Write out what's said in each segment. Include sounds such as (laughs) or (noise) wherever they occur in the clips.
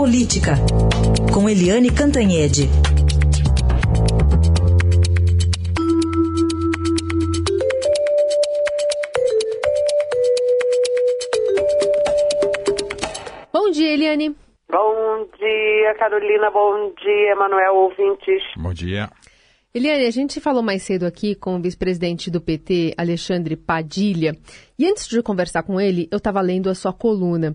Política, com Eliane Cantanhede. Bom dia, Eliane. Bom dia, Carolina. Bom dia, Manuel ouvintes. Bom dia. Eliane, a gente falou mais cedo aqui com o vice-presidente do PT, Alexandre Padilha, e antes de conversar com ele, eu estava lendo a sua coluna,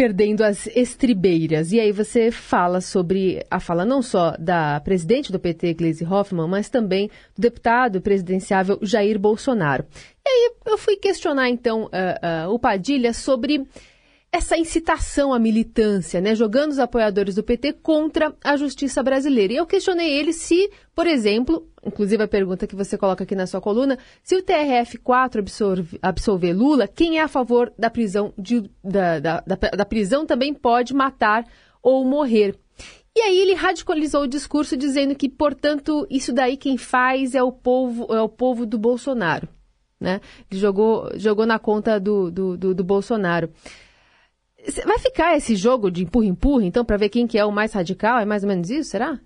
Perdendo as Estribeiras. E aí você fala sobre a fala não só da presidente do PT, Gleisi Hoffmann, mas também do deputado presidenciável Jair Bolsonaro. E aí eu fui questionar, então, uh, uh, o Padilha sobre essa incitação à militância, né, jogando os apoiadores do PT contra a justiça brasileira. E eu questionei ele se, por exemplo, inclusive a pergunta que você coloca aqui na sua coluna, se o TRF4 absolve, absolver Lula, quem é a favor da prisão, de, da, da, da, da prisão também pode matar ou morrer. E aí ele radicalizou o discurso dizendo que, portanto, isso daí quem faz é o povo, é o povo do Bolsonaro. Né? Ele jogou, jogou na conta do, do, do, do Bolsonaro. Vai ficar esse jogo de empurra-empurra, então, para ver quem que é o mais radical? É mais ou menos isso, será?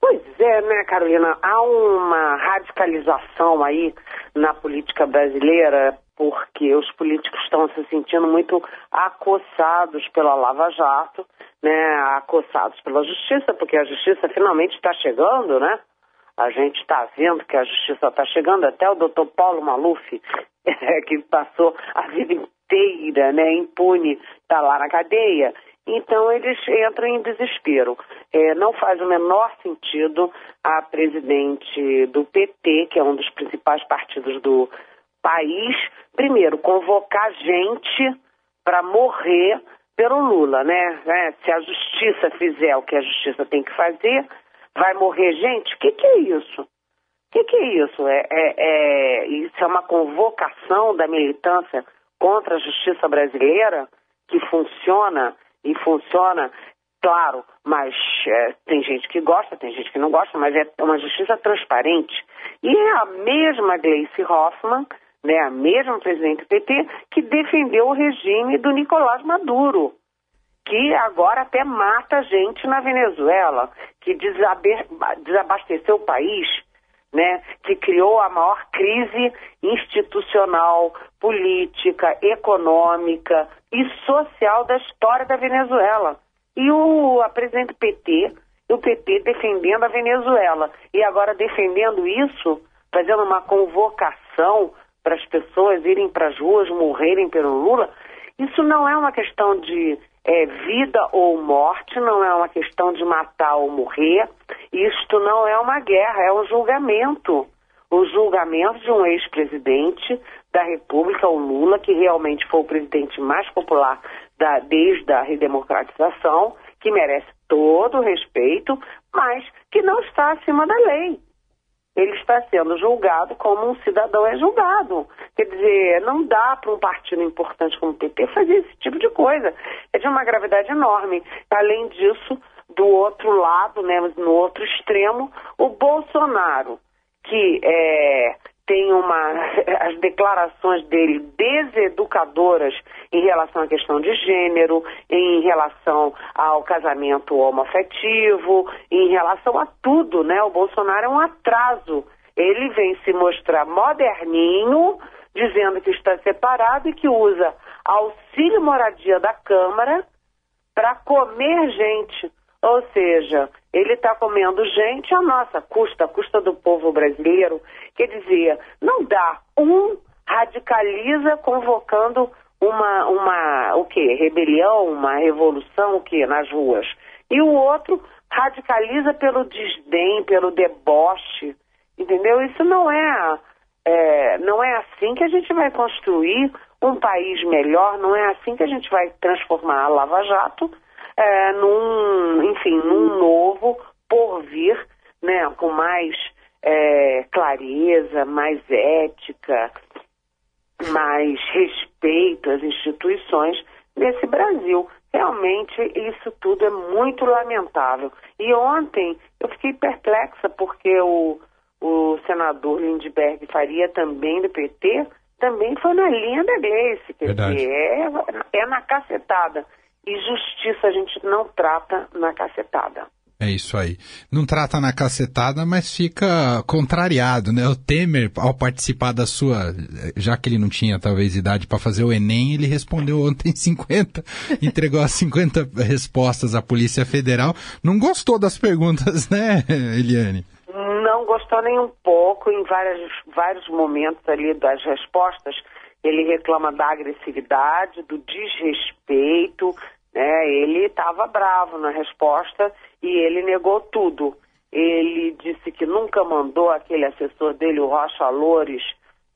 Pois é, né, Carolina? Há uma radicalização aí na política brasileira, porque os políticos estão se sentindo muito acossados pela Lava Jato, né, acossados pela justiça, porque a justiça finalmente está chegando, né? A gente está vendo que a justiça está chegando, até o doutor Paulo Maluf, (laughs) que passou a vida inteira, né, impune, está lá na cadeia. Então eles entram em desespero. É, não faz o menor sentido a presidente do PT, que é um dos principais partidos do país, primeiro convocar gente para morrer pelo Lula, né? É, se a justiça fizer o que a justiça tem que fazer, vai morrer gente? O que, que é isso? O que, que é isso? É, é, é, isso é uma convocação da militância contra a justiça brasileira que funciona e funciona, claro, mas é, tem gente que gosta, tem gente que não gosta, mas é uma justiça transparente. E é a mesma Gleice Hoffmann, né, a mesma presidente do PT, que defendeu o regime do Nicolás Maduro, que agora até mata gente na Venezuela, que desabasteceu o país né, que criou a maior crise institucional, política, econômica e social da história da Venezuela. E o a presidente PT, o PT defendendo a Venezuela e agora defendendo isso, fazendo uma convocação para as pessoas irem para as ruas, morrerem pelo Lula, isso não é uma questão de é, vida ou morte, não é uma questão de matar ou morrer. Isto não é uma guerra, é um julgamento. O julgamento de um ex-presidente da República, o Lula, que realmente foi o presidente mais popular da, desde a redemocratização, que merece todo o respeito, mas que não está acima da lei ele está sendo julgado como um cidadão é julgado. Dizer, não dá para um partido importante como o PT fazer esse tipo de coisa. É de uma gravidade enorme. Além disso, do outro lado, né, no outro extremo, o Bolsonaro, que é, tem uma (laughs) as declarações dele deseducadoras em relação à questão de gênero, em relação ao casamento homoafetivo, em relação a tudo, né? O Bolsonaro é um atraso. Ele vem se mostrar moderninho, dizendo que está separado e que usa auxílio moradia da Câmara para comer gente. Ou seja, ele está comendo gente a nossa custa, a custa do povo brasileiro. Quer dizer, não dá. Um radicaliza convocando uma, uma o quê? Rebelião, uma revolução, o quê? Nas ruas. E o outro radicaliza pelo desdém, pelo deboche. Entendeu? Isso não é, é, não é assim que a gente vai construir um país melhor, não é assim que a gente vai transformar a Lava Jato é, num, enfim, num novo porvir, né, com mais é, clareza, mais ética, mais respeito às instituições nesse Brasil. Realmente, isso tudo é muito lamentável. E ontem eu fiquei perplexa porque o, o senador Lindbergh Faria, também do PT, também foi na linha da Gleice. Quer dizer, é, é na cacetada. e justiça a gente não trata na cacetada. É isso aí. Não trata na cacetada, mas fica contrariado, né? O Temer, ao participar da sua, já que ele não tinha talvez idade para fazer o Enem, ele respondeu ontem (laughs) 50, entregou as 50 respostas à Polícia Federal. Não gostou das perguntas, né, Eliane? Não gostou nem um pouco. Em vários, vários momentos ali das respostas, ele reclama da agressividade, do desrespeito, né? Ele estava bravo na resposta e ele negou tudo. Ele disse que nunca mandou aquele assessor dele, o Rocha Loures,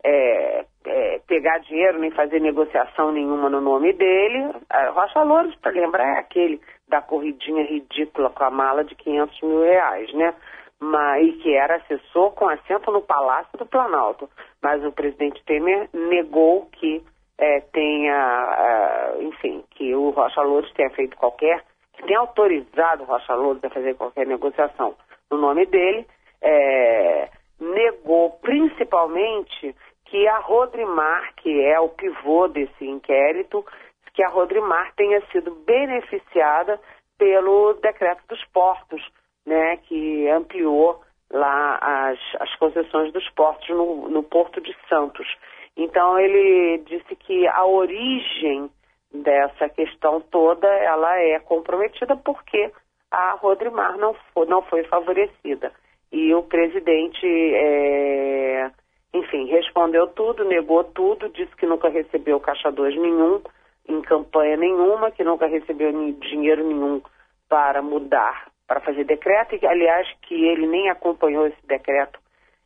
é, é, pegar dinheiro nem fazer negociação nenhuma no nome dele. Rocha Loures, para lembrar, é aquele da corridinha ridícula com a mala de 500 mil reais, né? Mas, e que era assessor com assento no Palácio do Planalto. Mas o presidente Temer negou que é, tenha, uh, enfim, que o Rocha Loures tenha feito qualquer, que tenha autorizado o Rocha Loures a fazer qualquer negociação no nome dele, é, negou principalmente que a Rodrimar, que é o pivô desse inquérito, que a Rodrimar tenha sido beneficiada pelo decreto dos portos, né, que ampliou lá as, as concessões dos portos no, no Porto de Santos. Então ele disse que a origem dessa questão toda ela é comprometida porque a Rodrimar não foi, não foi favorecida. E o presidente, é, enfim, respondeu tudo, negou tudo, disse que nunca recebeu caixa 2 nenhum, em campanha nenhuma, que nunca recebeu dinheiro nenhum para mudar, para fazer decreto, e aliás que ele nem acompanhou esse decreto,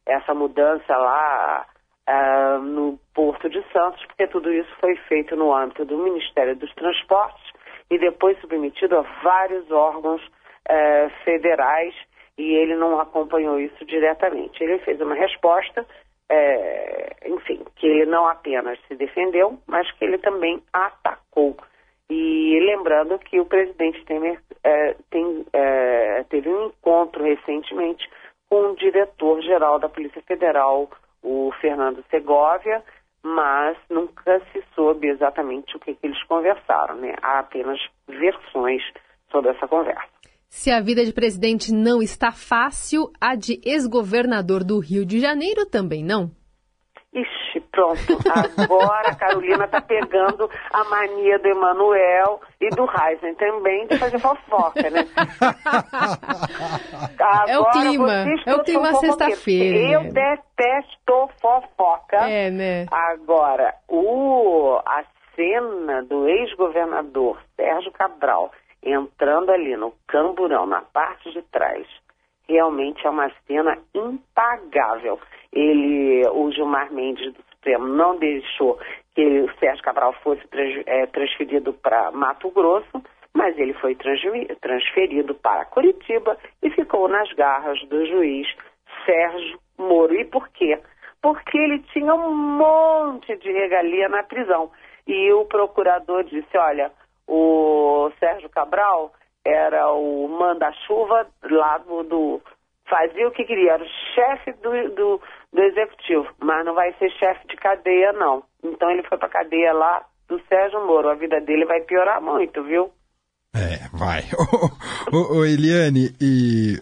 essa mudança lá uh, no Porto de Santos, porque tudo isso foi feito no âmbito do Ministério dos Transportes e depois submetido a vários órgãos uh, federais e ele não acompanhou isso diretamente. Ele fez uma resposta, é, enfim, que ele não apenas se defendeu, mas que ele também atacou. E lembrando que o presidente Temer é, tem, é, teve um encontro recentemente com o diretor-geral da Polícia Federal, o Fernando Segovia, mas nunca se soube exatamente o que, que eles conversaram, né? Há apenas versões sobre essa conversa. Se a vida de presidente não está fácil, a de ex-governador do Rio de Janeiro também não? Pronto. Agora a Carolina tá pegando a mania do Emanuel e do Heisen também de fazer fofoca, né? (laughs) Agora, é o clima. É o clima sexta-feira. Eu né? detesto fofoca. É, né? Agora, o, a cena do ex-governador Sérgio Cabral entrando ali no camburão, na parte de trás, realmente é uma cena impagável ele, o Gilmar Mendes do Supremo não deixou que o Sérgio Cabral fosse é, transferido para Mato Grosso, mas ele foi transferido para Curitiba e ficou nas garras do juiz Sérgio Moro. E por quê? Porque ele tinha um monte de regalia na prisão. E o procurador disse: olha, o Sérgio Cabral era o manda-chuva lá do, do, fazia o que queria, era o chefe do, do, do executivo, mas não vai ser chefe de cadeia, não. Então ele foi para cadeia lá do Sérgio Moro. A vida dele vai piorar muito, viu? É, vai. (laughs) ô, Eliane, e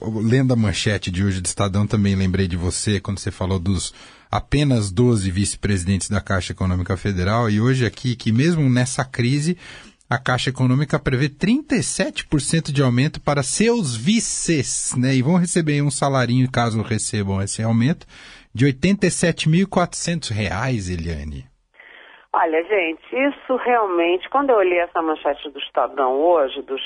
eu, lendo a manchete de hoje do Estadão, também lembrei de você quando você falou dos apenas 12 vice-presidentes da Caixa Econômica Federal, e hoje aqui que mesmo nessa crise a Caixa Econômica prevê 37% de aumento para seus vices, né? E vão receber um salarinho, caso recebam esse aumento, de R$ 87.400, Eliane. Olha, gente, isso realmente, quando eu olhei essa manchete do Estadão hoje, dos,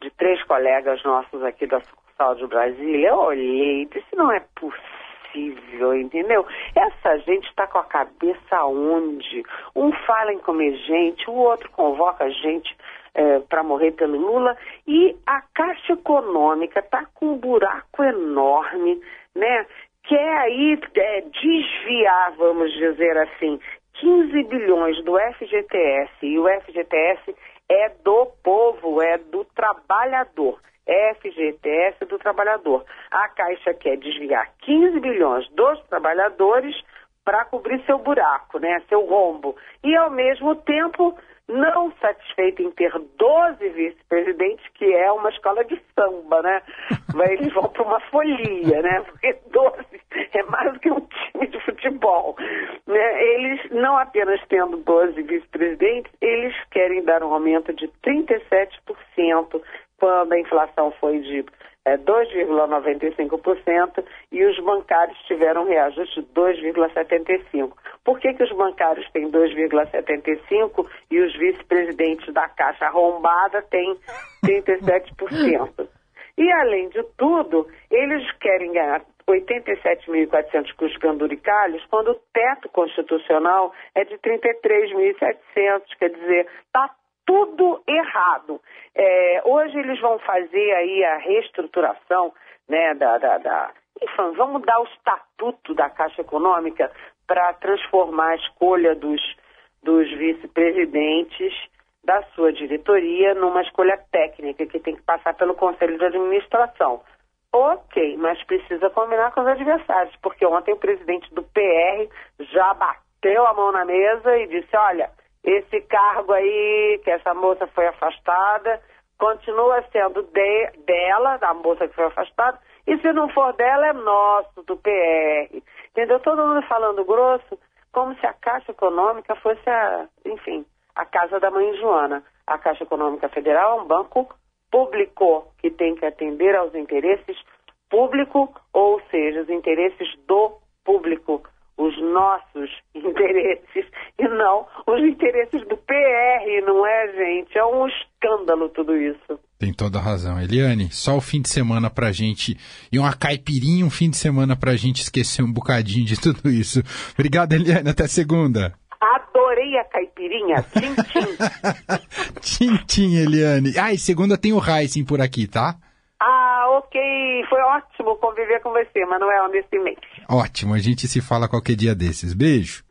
de três colegas nossos aqui da sucursal de Brasília, eu olhei e disse, não é possível possível, entendeu? Essa gente está com a cabeça onde? Um fala em comer gente, o outro convoca gente é, para morrer pelo Lula e a Caixa Econômica está com um buraco enorme, né? Quer aí é, desviar, vamos dizer assim, 15 bilhões do FGTS e o FGTS é do povo, é do trabalhador. FGTS do trabalhador. A Caixa quer desviar 15 bilhões dos trabalhadores para cobrir seu buraco, né, seu rombo. E, ao mesmo tempo, não satisfeita em ter 12 vice-presidentes, que é uma escola de samba, né? (laughs) Eles vão para uma folia, né? Porque 12 é mais do que um time de futebol. Né? Eles, não apenas tendo 12 vice-presidentes, eles querem dar um aumento de 37% quando a inflação foi de é, 2,95% e os bancários tiveram reajuste de 2,75%. Por que, que os bancários têm 2,75% e os vice-presidentes da Caixa arrombada têm 37%? E, além de tudo, eles querem ganhar 87.400 custos penduricalhos, quando o teto constitucional é de 33.700, quer dizer, está tudo errado. É, hoje eles vão fazer aí a reestruturação né, da, da, da... Enfim, vamos mudar o estatuto da Caixa Econômica para transformar a escolha dos, dos vice-presidentes da sua diretoria numa escolha técnica que tem que passar pelo Conselho de Administração. Ok, mas precisa combinar com os adversários, porque ontem o presidente do PR já bateu a mão na mesa e disse: olha, esse cargo aí, que essa moça foi afastada, continua sendo de, dela, da moça que foi afastada, e se não for dela, é nosso, do PR. Entendeu? Todo mundo falando grosso, como se a Caixa Econômica fosse a, enfim, a casa da mãe Joana. A Caixa Econômica Federal é um banco público que tem que atender aos interesses público, ou seja, os interesses do público, os nossos (laughs) interesses e não os interesses do PR, não é, gente? É um escândalo tudo isso. Tem toda a razão. Eliane, só o fim de semana pra gente, e uma caipirinha um fim de semana pra gente esquecer um bocadinho de tudo isso. Obrigado, Eliane, até segunda. Adorei a caipirinha, tchim-tchim. tchim-tchim, (laughs) Eliane. Ah, e segunda tem o Heisen por aqui, tá? Ah, ok. Foi ótimo conviver com você, Manuel, nesse mês. Ótimo, a gente se fala qualquer dia desses. Beijo.